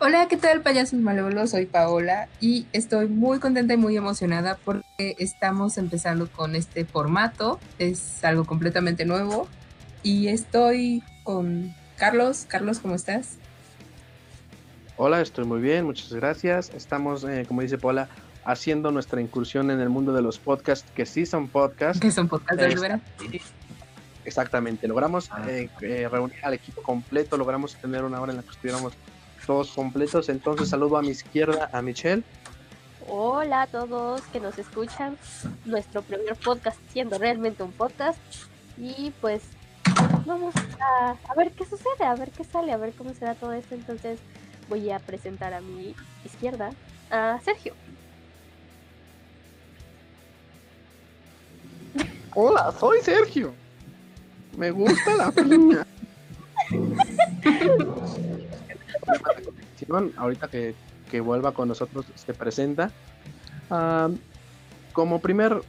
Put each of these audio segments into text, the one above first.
Hola, ¿qué tal payasos malévolos? Soy Paola y estoy muy contenta y muy emocionada porque estamos empezando con este formato. Es algo completamente nuevo y estoy con Carlos. Carlos, ¿cómo estás? Hola, estoy muy bien, muchas gracias. Estamos, eh, como dice Paola, haciendo nuestra incursión en el mundo de los podcasts, que sí son podcasts. Que son podcasts, de verdad. Exactamente, logramos eh, eh, reunir al equipo completo, logramos tener una hora en la que estuviéramos todos completos. Entonces saludo a mi izquierda a Michelle. Hola a todos que nos escuchan. Nuestro primer podcast siendo realmente un podcast. Y pues vamos a, a, ver qué sucede, a ver qué sale, a ver cómo será todo esto. Entonces voy a presentar a mi izquierda a Sergio. Hola, soy Sergio. Me gusta la piña. ahorita que, que, vuelva con nosotros, se presenta. como primer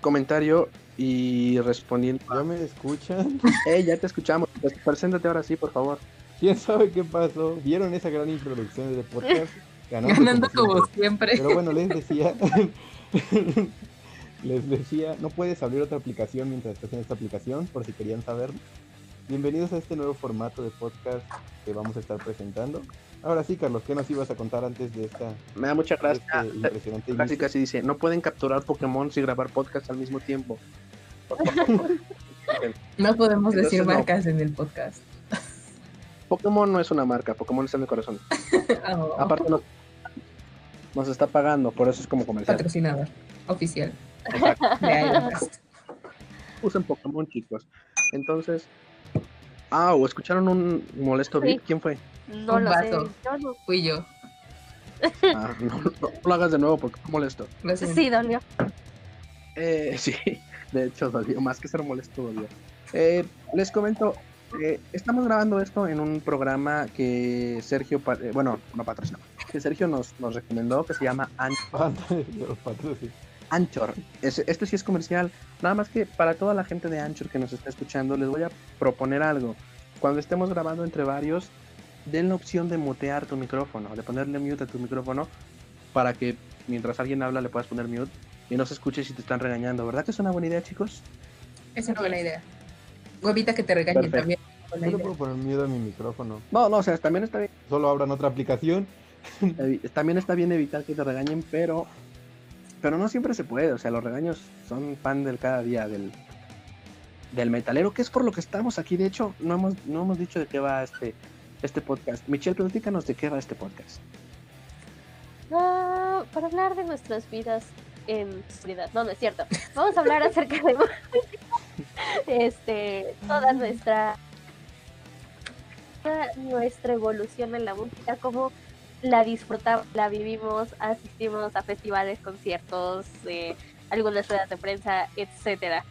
comentario y respondiendo. ¿Ya me escuchan? Eh, ya te escuchamos. Pues, preséntate ahora sí, por favor. ¿Quién sabe qué pasó? ¿Vieron esa gran introducción de podcast? Ganando, como, siempre. Pero bueno, les decía. les decía, no puedes abrir otra aplicación mientras estás en esta aplicación, por si querían saberlo. Bienvenidos a este nuevo formato de podcast que vamos a estar presentando. Ahora sí, Carlos, ¿qué nos ibas a contar antes de esta? Me da mucha gracia. Este impresionante casi casi dice, no pueden capturar Pokémon y grabar podcast al mismo tiempo. no podemos decir marcas en el podcast. Pokémon no es una marca, Pokémon está en el corazón. Oh. Aparte nos, nos está pagando, por eso es como comercial. Patrocinador oficial. Usen Pokémon, chicos. Entonces, ah, o escucharon un molesto beat, ¿quién fue? No lo sé. Fui yo. Ah, no, lo hagas de nuevo porque molesto. Sí, dolió. Eh, sí, de hecho dolió, más que ser molesto dolió. Eh, les comento, eh, estamos grabando esto en un programa que Sergio, eh, bueno, no patrocinó, que Sergio nos, nos recomendó que se llama Anchor. Anchor. este sí es comercial. Nada más que para toda la gente de Anchor que nos está escuchando, les voy a proponer algo. Cuando estemos grabando entre varios, den la opción de mutear tu micrófono, de ponerle mute a tu micrófono para que mientras alguien habla le puedas poner mute y no se escuche si te están regañando. ¿Verdad que es una buena idea, chicos? Es una buena idea. Huevita que te regañen también. Yo puedo poner miedo a mi micrófono. No, no, o sea, también está bien. Solo abran otra aplicación. también está bien evitar que te regañen, pero pero no siempre se puede, o sea, los regaños son pan del cada día del, del metalero, que es por lo que estamos aquí. De hecho, no hemos, no hemos dicho de qué va este, este podcast. Michelle, platícanos de qué va este podcast. Ah, para hablar de nuestras vidas en seguridad. No, no es cierto. Vamos a hablar acerca de este, toda nuestra nuestra evolución en la música, como la disfrutamos, la vivimos, asistimos a festivales, conciertos, eh, algunas ruedas de prensa, etcétera.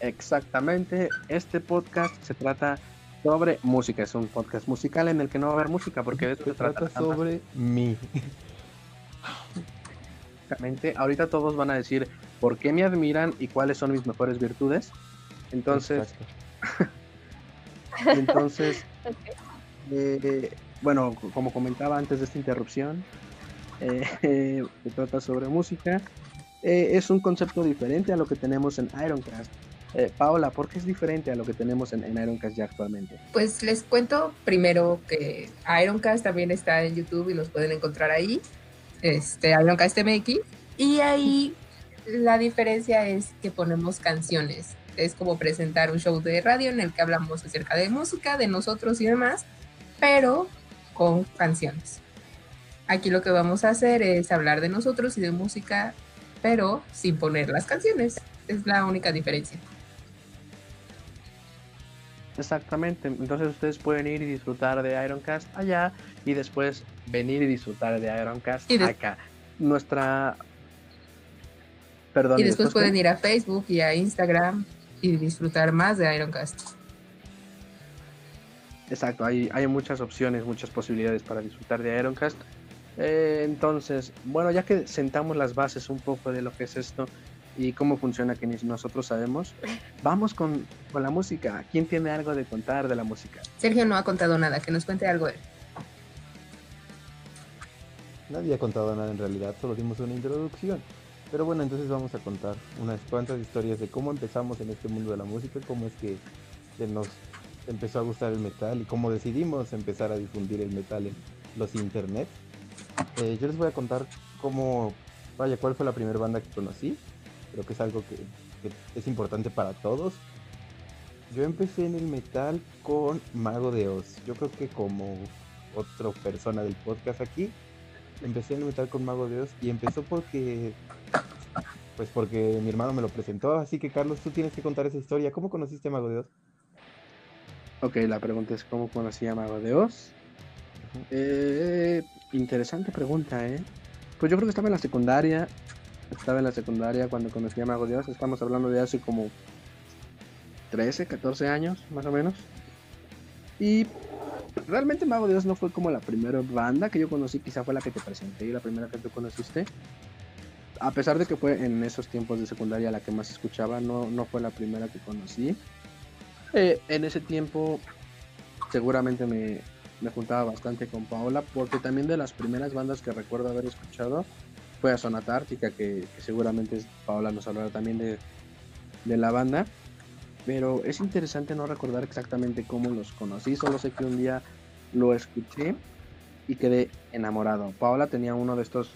Exactamente, este podcast se trata sobre música, es un podcast musical en el que no va a haber música porque de se trata sobre mí. Exactamente, ahorita todos van a decir por qué me admiran y cuáles son mis mejores virtudes. Entonces, entonces, eh, bueno, como comentaba antes de esta interrupción, eh, se trata sobre música. Eh, es un concepto diferente a lo que tenemos en Ironcast. Eh, Paola, ¿por qué es diferente a lo que tenemos en, Ironcast ya actualmente? Pues les cuento primero que Ironcast también está en YouTube y nos pueden encontrar ahí, este, Ironcast MX, y ahí la diferencia es que ponemos canciones. Es como presentar un show de radio en el que hablamos acerca de música, de nosotros y demás, pero con canciones. Aquí lo que vamos a hacer es hablar de nosotros y de música, pero sin poner las canciones. Es la única diferencia. Exactamente, entonces ustedes pueden ir y disfrutar de Ironcast allá y después venir y disfrutar de Ironcast acá. Nuestra... Perdón. Y después, pueden ir a Facebook y a Instagram y disfrutar más de Ironcast. Exacto, hay, hay muchas opciones, muchas posibilidades para disfrutar de Ironcast. Eh, entonces, bueno, ya que sentamos las bases un poco de lo que es esto y cómo funciona, que ni nosotros sabemos, vamos con, con la música. ¿Quién tiene algo de contar de la música? Sergio no ha contado nada, que nos cuente algo él. Nadie ha contado nada en realidad, solo dimos una introducción. Pero bueno, entonces vamos a contar unas cuantas historias de cómo empezamos en este mundo de la música, cómo es que, que nos empezó a gustar el metal y cómo decidimos empezar a difundir el metal en los internet. Eh, yo les voy a contar cómo, vaya, cuál fue la primera banda que conocí. Creo que es algo que, que es importante para todos. Yo empecé en el metal con Mago de Oz. Yo creo que como otra persona del podcast aquí, empecé en el metal con Mago de Oz y empezó porque pues porque mi hermano me lo presentó, así que Carlos, tú tienes que contar esa historia. ¿Cómo conociste a Mago de Oz? Ok, la pregunta es cómo conocí a Mago de Oz. Eh, interesante pregunta, ¿eh? Pues yo creo que estaba en la secundaria. Estaba en la secundaria cuando conocí a Mago de Oz. Estamos hablando de hace como 13, 14 años, más o menos. Y realmente Mago de Oz no fue como la primera banda que yo conocí, quizá fue la que te presenté y la primera que tú conociste. A pesar de que fue en esos tiempos de secundaria la que más escuchaba, no, no fue la primera que conocí. Eh, en ese tiempo seguramente me, me juntaba bastante con Paola, porque también de las primeras bandas que recuerdo haber escuchado fue a Sonata Ártica, que, que seguramente Paola nos hablará también de, de la banda. Pero es interesante no recordar exactamente cómo los conocí, solo sé que un día lo escuché y quedé enamorado. Paola tenía uno de estos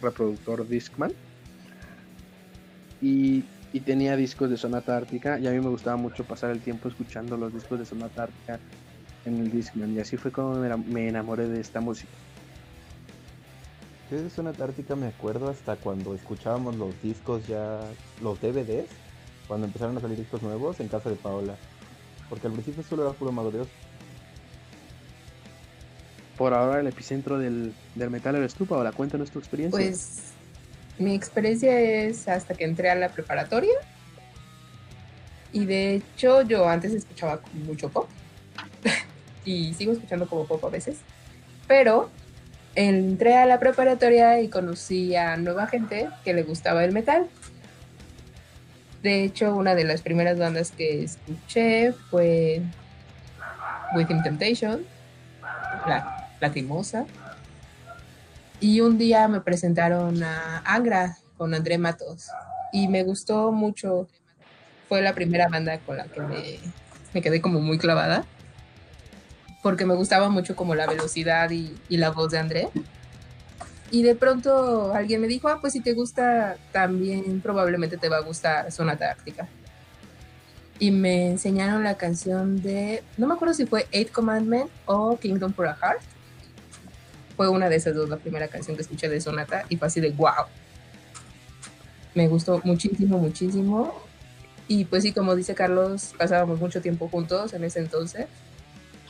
reproductor Discman y, y, tenía discos de Sonata Ártica y a mí me gustaba mucho pasar el tiempo escuchando los discos de Sonata Ártica en el Discman y así fue como me enamoré de esta música. Yo de Sonata Ártica me acuerdo hasta cuando escuchábamos los discos ya, los DVDs, cuando empezaron a salir discos nuevos en casa de Paola. Porque al principio solo era puro Mago de. Por ahora el epicentro del, del metal eres tú, Paola. Cuéntanos tu experiencia. Pues mi experiencia es hasta que entré a la preparatoria. Y de hecho yo antes escuchaba mucho pop. y sigo escuchando como pop a veces. Pero entré a la preparatoria y conocí a nueva gente que le gustaba el metal. De hecho, una de las primeras bandas que escuché fue Within Temptation, la Lacrimosa. Y un día me presentaron a Angra con André Matos y me gustó mucho. Fue la primera banda con la que me, me quedé como muy clavada porque me gustaba mucho como la velocidad y, y, la voz de André. Y de pronto alguien me dijo, ah, pues si te gusta, también probablemente te va a gustar Sonata Ártica. Y me enseñaron la canción de, no me acuerdo si fue Eight Commandment o Kingdom for a Heart. Fue una de esas dos, la primera canción que escuché de Sonata y fue así de wow. Me gustó muchísimo, muchísimo. Y pues sí, como dice Carlos, pasábamos mucho tiempo juntos en ese entonces.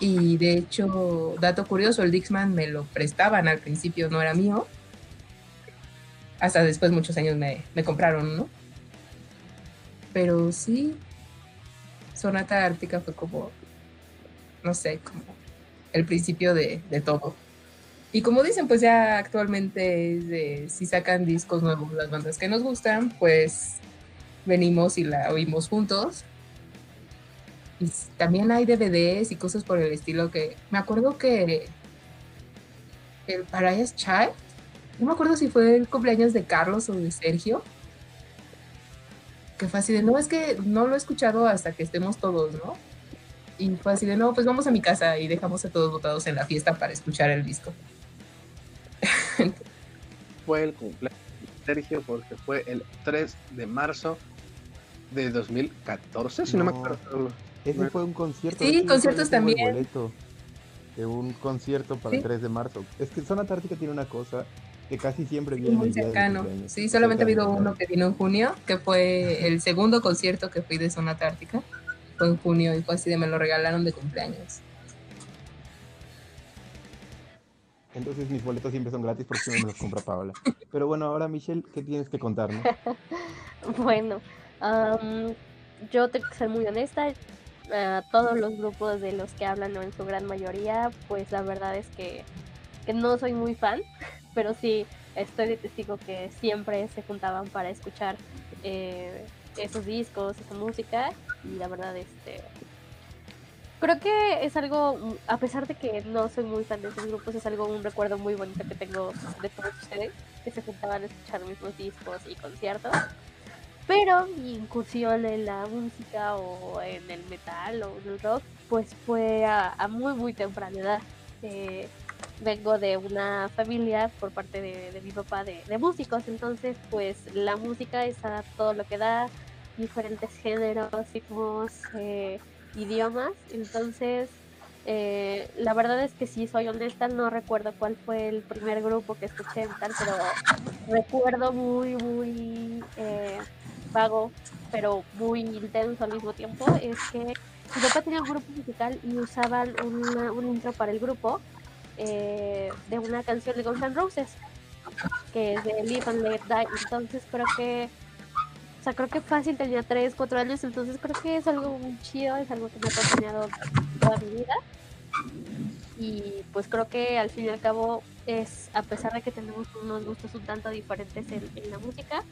Y de hecho, dato curioso, el Dixman me lo prestaban al principio, no era mío. Hasta después, muchos años, me, me compraron, ¿no? Pero sí, Sonata Ártica fue como, no sé, como el principio de, de todo. Y como dicen, pues ya actualmente de, si sacan discos nuevos las bandas que nos gustan, pues venimos y la oímos juntos y también hay DVDs y cosas por el estilo que me acuerdo que el Paradise Child, no me acuerdo si fue el cumpleaños de Carlos o de Sergio, que fue así de, no, es que no lo he escuchado hasta que estemos todos, ¿no? Y fue así de, no, pues vamos a mi casa y dejamos a todos votados en la fiesta para escuchar el disco. fue el cumpleaños de Sergio porque fue el 3 de marzo de 2014, si no, no me acuerdo. Ese fue un concierto. Sí, conciertos también. Boleto de un concierto para ¿Sí? el 3 de marzo. Es que Zona Tártica tiene una cosa que casi siempre viene Muy cercano. Sí, solamente ha habido uno que vino en junio, que fue el segundo concierto que fui de Zona Tártica. Fue en junio y fue así de me lo regalaron de cumpleaños. Entonces mis boletos siempre son gratis porque siempre me los compra Paola. Pero bueno, ahora Michelle, ¿qué tienes que contarnos? Bueno, am, yo tengo que ser muy honesta. A todos los grupos de los que hablan, o en su gran mayoría, pues la verdad es que, que no soy muy fan, pero sí estoy de testigo que siempre se juntaban para escuchar eh, esos discos, esa música, y la verdad, este creo que es algo, a pesar de que no soy muy fan de esos grupos, es algo, un recuerdo muy bonito que tengo de todos ustedes, que se juntaban a escuchar mismos discos y conciertos. Pero mi incursión en la música o en el metal o en el rock, pues fue a, muy, muy temprana edad. Eh, vengo de una familia por parte de, mi papá de, músicos, entonces pues la música es a todo lo que da, diferentes géneros, ritmos, eh, idiomas, entonces eh, la verdad es que si soy honesta no recuerdo cuál fue el primer grupo que escuché tal, pero recuerdo muy, muy eh, vago, pero muy intenso al mismo tiempo, es que mi papá tenía un grupo musical y usaban una, un intro para el grupo eh, de una canción de Guns N' Roses, que es de Live and Let Die. Entonces creo que, o sea, creo que fácil tenía 3, 4 años, entonces creo que es algo muy chido, es algo que me ha acompañado toda mi vida. Y pues creo que al fin y al cabo es, a pesar de que tenemos unos gustos un tanto diferentes en, en la música,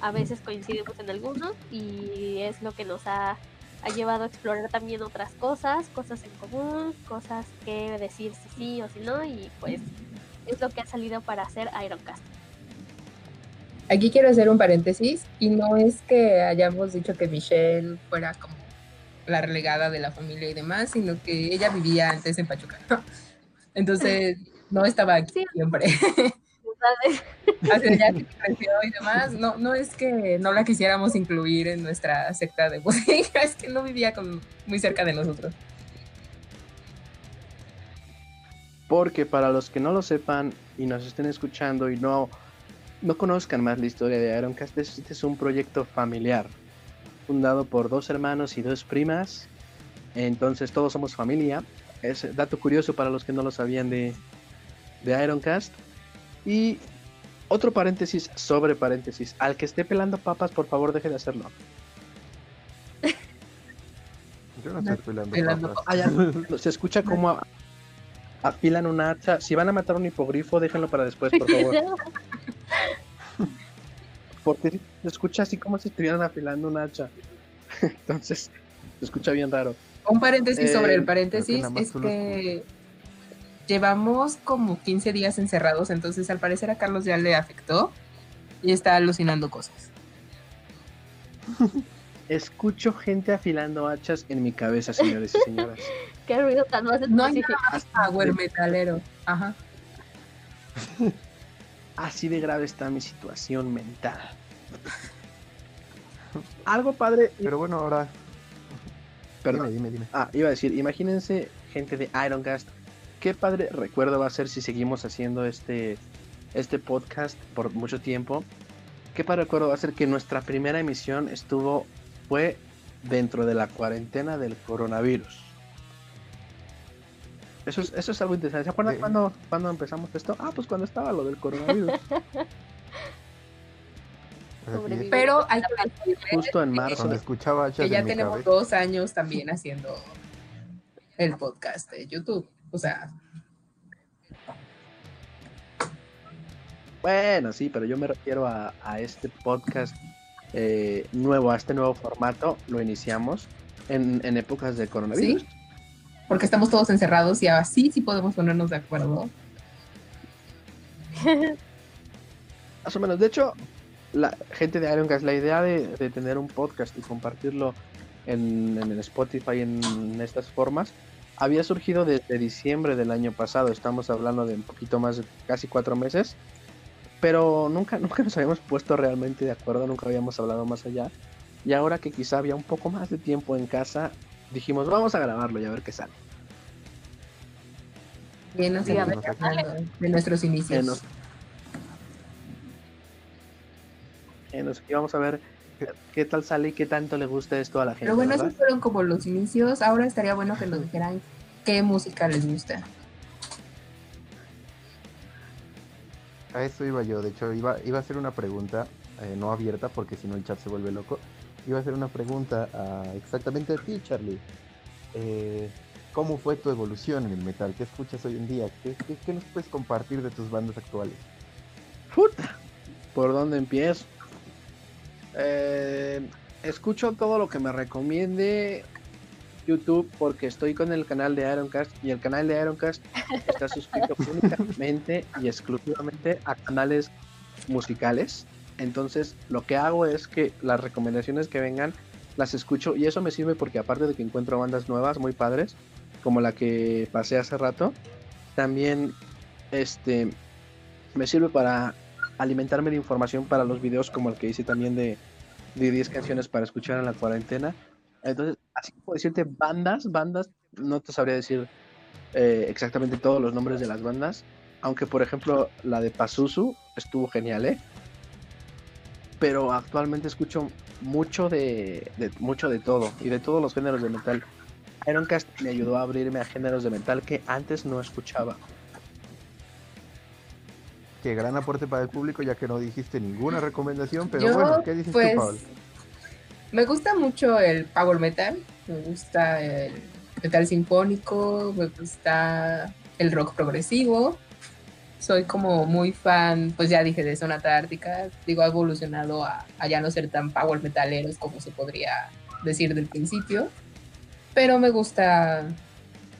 a veces coincidimos en algunos y es lo que nos ha ha llevado a explorar también otras cosas, cosas en común, cosas que decir si sí o si no, y pues es lo que ha salido para hacer Ironcast. Aquí quiero hacer un paréntesis, y no es que hayamos dicho que Michelle fuera como la relegada de la familia y demás, sino que ella vivía antes en Pachuca. Entonces, no estaba aquí sí. siempre. Hacia allá que creció y demás, no, no es que no la quisiéramos incluir en nuestra secta de música, es que no vivía con, muy cerca de nosotros. Porque para los que no lo sepan y nos estén escuchando y no, no conozcan más la historia de Ironcast, este es un proyecto familiar, fundado por dos hermanos y dos primas, entonces todos somos familia. Es dato curioso para los que no lo sabían de, de Ironcast. Y otro paréntesis sobre paréntesis. Al que esté pelando papas, por favor, deje de hacerlo. Yo no estoy pelando, pelando papas. Se escucha como apilan una hacha. Si van a matar un hipogrifo, déjenlo para después, por favor. Porque se escucha así como si estuvieran afilando una hacha. Entonces, se escucha bien raro. Un paréntesis eh, sobre el paréntesis es que llevamos como 15 días encerrados, entonces al parecer a Carlos ya le afectó y está alucinando cosas. Escucho gente afilando hachas en mi cabeza, señores y señoras. Qué ruido tan más No hay nada más power metalero. Ajá. Así de grave está mi situación mental. Algo padre. Pero bueno, ahora. Perdón. Dime, dime, dime. Ah, iba a decir, imagínense gente de Ironcast qué padre recuerdo va a ser si seguimos haciendo este, este podcast por mucho tiempo. Qué padre recuerdo va a ser que nuestra primera emisión estuvo, fue dentro de la cuarentena del coronavirus. Eso es, eso es algo interesante. ¿Se acuerdan sí. cuando, cuando empezamos esto? Ah, pues cuando estaba lo del coronavirus. Pero hay que justo en marzo. Cuando escuchaba que ya tenemos cabeza. dos años también haciendo el podcast de YouTube. O sea. Bueno, sí, pero yo me refiero a, a este podcast eh, nuevo, a este nuevo formato. Lo iniciamos en, en épocas de coronavirus. ¿Sí? Porque estamos todos encerrados y así sí podemos ponernos de acuerdo. Más o menos. De hecho, la gente de Iron Gas, la idea de, de tener un podcast y compartirlo en, en el Spotify en estas formas había surgido desde diciembre del año pasado. Estamos hablando de un poquito más de casi cuatro meses. Pero nunca, nunca nos habíamos puesto realmente de acuerdo, nunca habíamos hablado más allá. Y ahora que quizá había un poco más de tiempo en casa, dijimos, vamos a grabarlo y a ver qué sale. Bien, nos sí, de nuestros inicios. Nos, nos, y vamos a ver qué tal sale y qué tanto le gusta esto a la gente. Pero bueno, ¿verdad? esos fueron como los inicios. Ahora estaría bueno que nos dijeran qué música les gusta. A eso iba yo, de hecho iba, iba a hacer una pregunta, eh, no abierta porque si no el chat se vuelve loco. Iba a hacer una pregunta a, exactamente a ti, Charlie. Eh, ¿Cómo fue tu evolución en el metal? ¿Qué escuchas hoy en día? ¿Qué, qué, qué nos puedes compartir de tus bandas actuales? Puta, ¿por dónde empiezo? Eh, escucho todo lo que me recomiende YouTube porque estoy con el canal de Ironcast y el canal de Ironcast está suscrito únicamente y exclusivamente a canales musicales. Entonces, lo que hago es que las recomendaciones que vengan las escucho y eso me sirve porque aparte de que encuentro bandas nuevas muy padres, como la que pasé hace rato, también este me sirve para alimentarme de información para los videos como el que hice también de, de 10 canciones para escuchar en la cuarentena. Entonces, así como decirte bandas, bandas, no te sabría decir eh, exactamente todos los nombres de las bandas, aunque por ejemplo la de Pazuzu estuvo genial, ¿eh? Pero actualmente escucho mucho de, de, mucho de todo y de todos los géneros de metal. Ironcast me ayudó a abrirme a géneros de metal que antes no escuchaba. Qué gran aporte para el público, ya que no dijiste ninguna recomendación, pero Yo, bueno, ¿qué dices pues, tú, Paul? Me gusta mucho el power metal, me gusta el metal sinfónico, me gusta el rock progresivo. Soy como muy fan, pues ya dije, de Sonata Ártica. Digo, ha evolucionado a, a ya no ser tan power metaleros como se podría decir del principio. Pero me gusta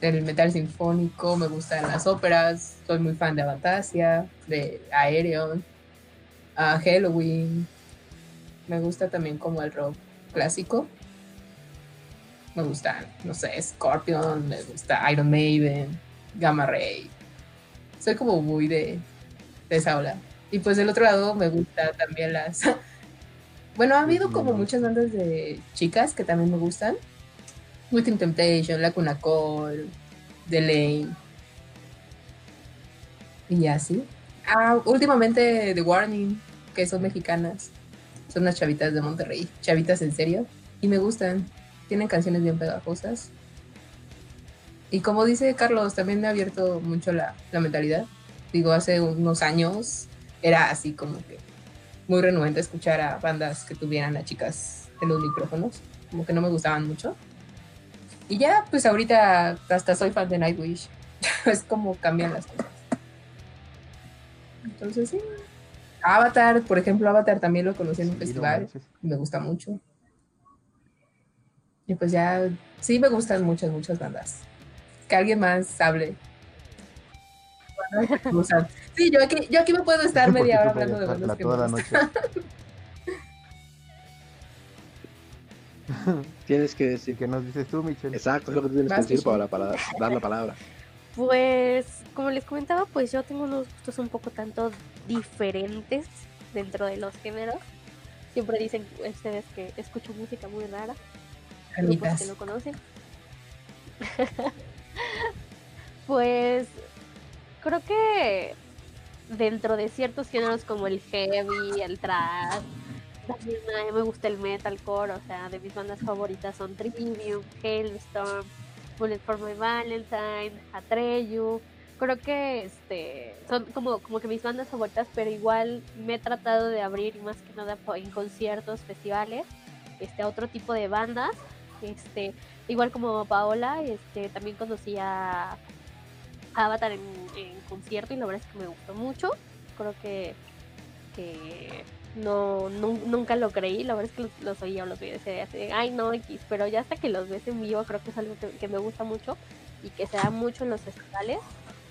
el metal sinfónico, me gustan las óperas, soy muy fan de Avantasia, de Aerion, a Halloween. Me gusta también como el rock clásico. Me gusta, no sé, Scorpion, me gusta Iron Maiden, Gamma Ray. Soy como muy de, de esa ola. Y pues del otro lado me gusta también las... bueno, ha habido como muchas bandas de chicas que también me gustan. Within Temptation, Lacuna Cole, The Lane. Y así. Ah, últimamente The Warning, que son mexicanas. Son unas chavitas de Monterrey. Chavitas en serio. Y me gustan. Tienen canciones bien pegajosas. Y como dice Carlos, también me ha abierto mucho la, la mentalidad. Digo, hace unos años era así como que muy renuente escuchar a bandas que tuvieran a chicas en los micrófonos. Como que no me gustaban mucho. Y ya, pues ahorita hasta soy fan de Nightwish. es como cambian las cosas. Entonces sí. Avatar, por ejemplo, Avatar también lo conocí en un Sí, festival. me gusta mucho. Y pues ya, sí me gustan muchas, muchas bandas. Que alguien más hable. Sí, yo aquí, yo aquí me puedo estar media hora hablando de bandas que me la noche. Tienes que ¿Y decir qué nos dices tú, Michelle? Exacto, es lo que tienes que decir para, para dar la palabra. Pues, como les comentaba, pues yo tengo unos gustos un poco tanto diferentes dentro de los géneros. Siempre dicen ustedes que escucho música muy rara, grupos que no conocen. pues creo que dentro de ciertos géneros como el heavy, el thrash, también me gusta el metalcore, o sea, de mis bandas favoritas son Trivium, Hailstorm, Bullet for My Valentine, Atreyu. Creo que este son como, como que mis bandas favoritas, pero igual me he tratado de abrir más que nada en conciertos, festivales, este, a otro tipo de bandas. Este, igual como Paola, este, también conocí a Avatar en, en concierto y la verdad es que me gustó mucho. Creo que, que no, nun- nunca lo creí, la verdad es que los, los oía o los veía de, ay no X, pero ya hasta que los ves en vivo creo que es algo que, me gusta mucho y que se da mucho en los festivales,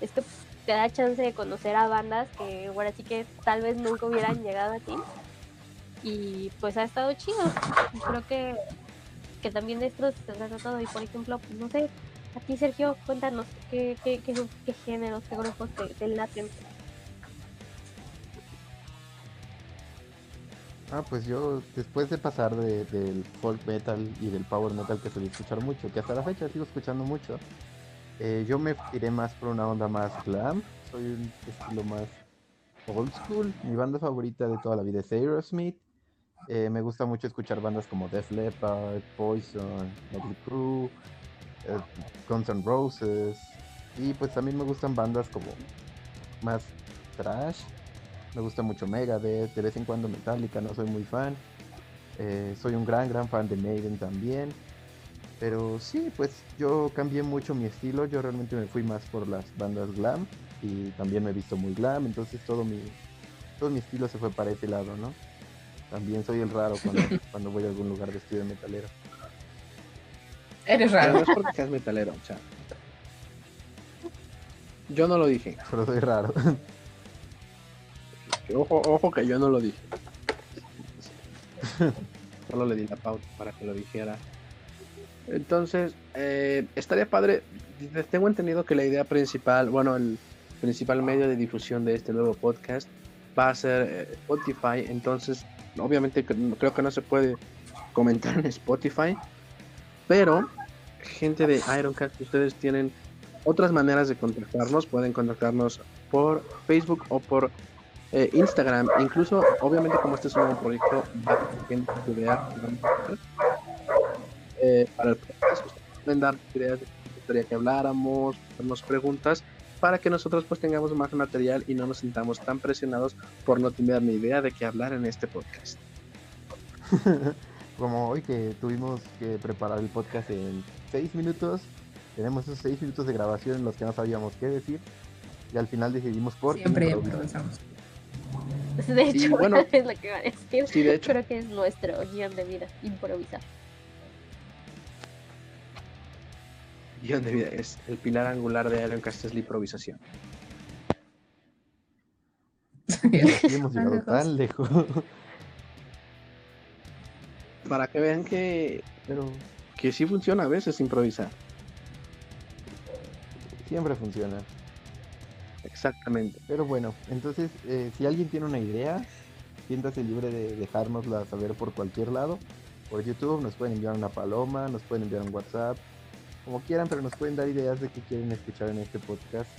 es que te da chance de conocer a bandas que ahora sí que tal vez nunca hubieran llegado a ti y pues ha estado chido, creo que, que también de esto se trata todo y por ejemplo, pues, no sé, a ti Sergio, cuéntanos qué, qué, qué, qué géneros, qué grupos te, te laten. Ah, pues yo, después de pasar de- del folk metal y del power metal que solía escuchar mucho, que hasta la fecha sigo escuchando mucho, eh, yo me iré más por una onda más glam. Soy un estilo más old school. Mi banda favorita de toda la vida es Aerosmith. Eh, me gusta mucho escuchar bandas como Def Leppard, Poison, Motley Crue, eh, Guns N' Roses. Y pues también me gustan bandas como más trash. Me gusta mucho Megadeth, de vez en cuando Metallica, no soy muy fan. Eh, soy un gran, gran fan de Maiden también. Pero sí, pues yo cambié mucho mi estilo. Yo realmente me fui más por las bandas glam. Y también me he visto muy glam. Entonces todo mi, todo mi estilo se fue para ese lado, ¿no? También soy el raro cuando, cuando voy a algún lugar vestido de metalero. Eres Pero no raro. es porque seas metalero, o sea. Yo no lo dije. Pero soy raro. Ojo, ojo que yo no lo dije. Solo le di la pauta para que lo dijera. Entonces, eh, estaría padre. Tengo entendido que la idea principal, bueno, el principal medio de difusión de este nuevo podcast va a ser eh, Spotify. Entonces, obviamente cre- creo que no se puede comentar en Spotify. Pero, gente de Ironcast, ustedes tienen otras maneras de contactarnos. Pueden contactarnos por Facebook o por eh, Instagram. Incluso, obviamente, como este es un nuevo proyecto, va a gente eh, para el podcast. Ustedes pueden dar ideas de qué gustaría que habláramos, hacernos preguntas, para que nosotros pues tengamos más material y no nos sintamos tan presionados por no tener ni idea de qué hablar en este podcast. Como hoy que tuvimos que preparar el podcast en seis minutos, tenemos esos seis minutos de grabación en los que no sabíamos qué decir y al final decidimos por Siempre improvisar. improvisamos. De hecho, bueno. es lo que iba a decir. Sí, de hecho, Creo que es nuestro guion de vida, improvisar. guion de vida es el pilar angular de Ironcast es la improvisación. Hemos llegado lejos. tan lejos. Para que vean que, Pero que sí funciona a veces improvisar. siempre funciona. Exactamente. Pero bueno, entonces, eh, si alguien tiene una idea, siéntase libre de dejárnosla saber por cualquier lado. Por YouTube nos pueden enviar una paloma, nos pueden enviar un WhatsApp, como quieran, pero nos pueden dar ideas de qué quieren escuchar en este podcast.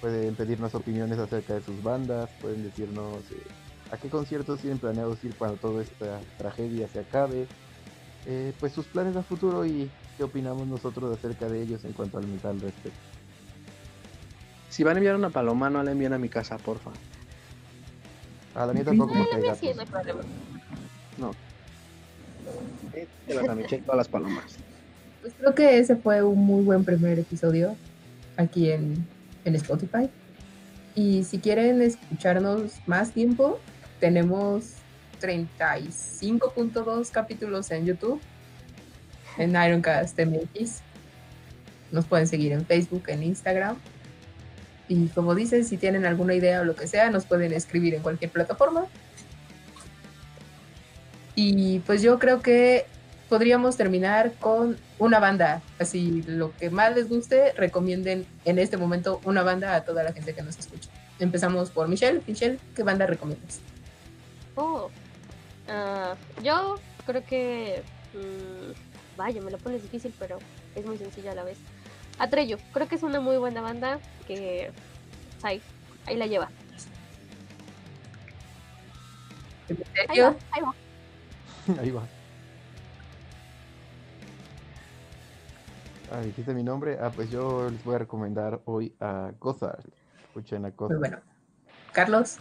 Pueden pedirnos opiniones acerca de sus bandas, pueden decirnos eh, a qué conciertos tienen planeados ir cuando toda esta tragedia se acabe. Eh, pues sus planes a futuro y qué opinamos nosotros acerca de ellos en cuanto al metal respecto. Si van a enviar una paloma, no la envíen a mi casa, porfa. A la mía tampoco porque hay gatos. no hay problema. Déjalas a Michelle todas las palomas. Pues creo que ese fue un muy buen primer episodio aquí en, en Spotify. Y si quieren escucharnos más tiempo, tenemos 35.2 capítulos en YouTube, en Ironcast MX. Nos pueden seguir en Facebook, en Instagram. Y como dicen, si tienen alguna idea o lo que sea, nos pueden escribir en cualquier plataforma. Y pues yo creo que podríamos terminar con una banda. Así, lo que más les guste, recomienden en este momento una banda a toda la gente que nos escucha. Empezamos por Michelle. Michelle, ¿qué banda recomiendas? Oh, ah, yo creo que. mm, vaya, me lo pones difícil, pero es muy sencillo a la vez. Atreyu, creo que es una muy buena banda que. pues, ahí, ahí la lleva. Ahí va, ahí va. Ahí va. Ah, dijiste mi nombre. Ah, pues yo les voy a recomendar hoy a Gothard. Escuchen a Muy Gothard. bueno. Carlos,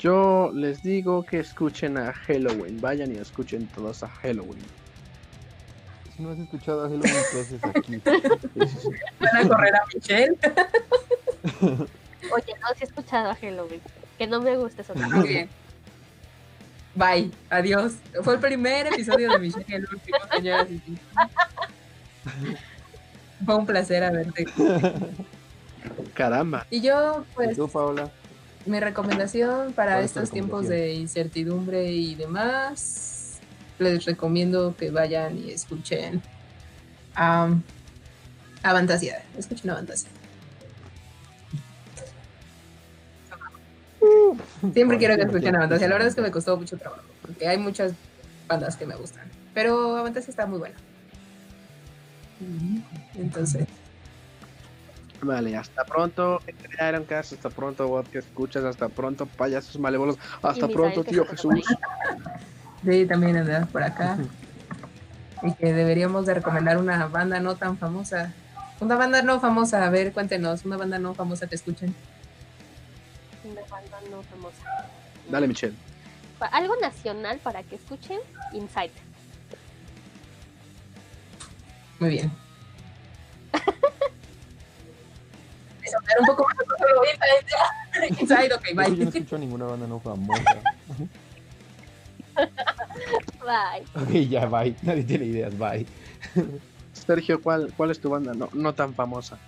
Yo les digo que escuchen a Halloween. Vayan y escuchen todos a Halloween. No has escuchado a Halloween, ¿qué haces aquí? van a correr a Michelle. Oye, no, sí he escuchado a Halloween. Que no me gusta eso. Muy bien. Bye, adiós. Fue el primer episodio de Michelle y el último, señoras y señores. Fue un placer haberte. Caramba. Y yo, ¿Y pues, tú, Paola? mi recomendación para ¿Cuál es tu estos tiempos de incertidumbre y demás, les recomiendo que vayan y escuchen a Avantasia. Escuchen Avantasia. Siempre quiero que escuchen Avantasia. La verdad es que me costó mucho trabajo, porque hay muchas bandas que me gustan. Pero Avantasia está muy buena. Entonces, Vale, hasta pronto, Ironcast, hasta pronto, Bob, que escuchas, hasta pronto, payasos malévolos, hasta pronto, tío Jesús. Sí, también andas por acá. Y que deberíamos de recomendar una banda no tan famosa. Una banda no famosa, a ver, cuéntenos, una banda no famosa que escuchen. Una banda no famosa. Dale, Michelle. Algo nacional para que escuchen, Insight. Muy bien. Un poco más Inside. Inside, ok, Yo no bye. escucho ninguna banda no famosa. bye. Ok, ya, bye. Nadie tiene ideas, bye. Sergio, ¿cuál, ¿cuál es tu banda no, no tan famosa?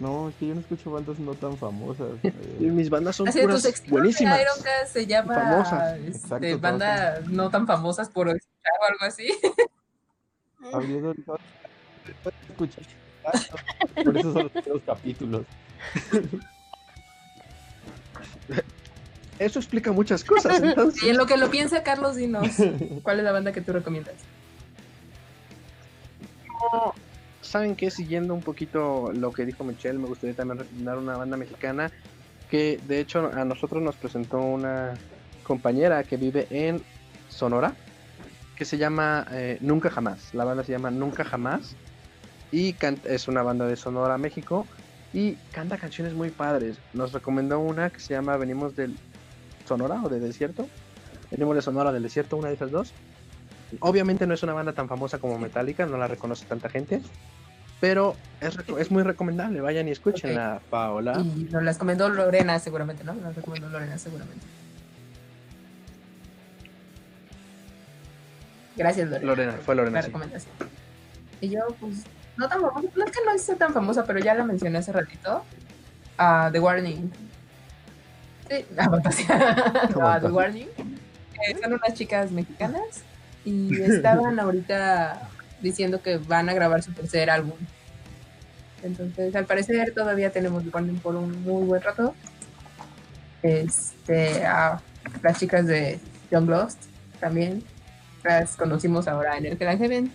No, es que yo no escucho bandas no tan famosas. Eh, mis bandas son Así tus extremos de buenísimas. Se llama famosas. este, Exacto, todas banda no tan famosas por escuchar o algo así. abriendo escuchar. Por eso son los primeros capítulos. Eso explica muchas cosas, entonces. Y en lo que lo piensa Carlos, dinos, ¿cuál es la banda que tú recomiendas? ¿Saben qué? Siguiendo un poquito lo que dijo Michelle, me gustaría también recomendar una banda mexicana que de hecho a nosotros nos presentó una compañera que vive en Sonora, que se llama eh, Nunca Jamás. La banda se llama Nunca Jamás y es una banda de Sonora, México, y canta canciones muy padres. Nos recomendó una que se llama Venimos del Sonora o de Desierto. Venimos de Sonora del Desierto, una de esas dos. Obviamente no es una banda tan famosa como Metallica, no la reconoce tanta gente, pero es, es muy recomendable. Vayan y escúchenla, Paola. Y nos las recomendó Lorena seguramente, ¿no? Nos recomendó Lorena seguramente. Gracias, Lorena. Lorena, fue Lorena. la sí. recomendación. Y yo, pues, no tan famosa, no es que no sea tan famosa, pero ya la mencioné hace ratito. a The Warning. Sí, la fantasía. No, Warning. que son unas chicas mexicanas y estaban ahorita diciendo que van a grabar su tercer álbum. Entonces, al parecer todavía tenemos The Warning por un muy buen rato. Este, a las chicas de Young Lost también las conocimos ahora en el Hell and Heaven.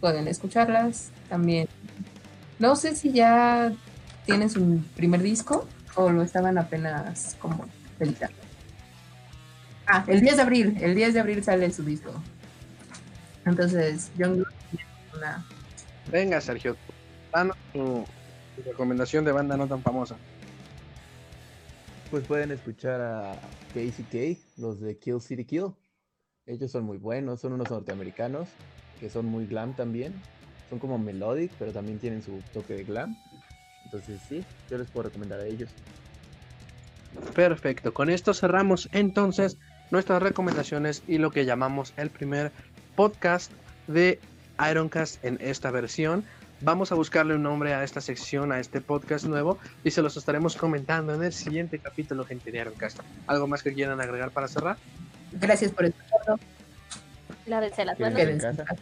Pueden escucharlas también. No sé si ya tienen su primer disco o lo estaban apenas como editando. Ah, el 10 de abril. El 10 de abril sale su disco. Entonces, tiene una. Venga, Sergio, danos tu, tu recomendación de banda no tan famosa. Pues pueden escuchar a KCK, los de Kill City Kill. Ellos son muy buenos, son unos norteamericanos que son muy glam también. Son como melodic, pero también tienen su toque de glam. Entonces sí, yo les puedo recomendar a ellos. Perfecto, con esto cerramos entonces nuestras recomendaciones y lo que llamamos el primer podcast de Ironcast en esta versión. Vamos a buscarle un nombre a esta sección, a este podcast nuevo, y se los estaremos comentando en el siguiente capítulo, gente de Ironcast. ¿Algo más que quieran agregar para cerrar? Gracias por escucharlo. Lávense las Quédense manos.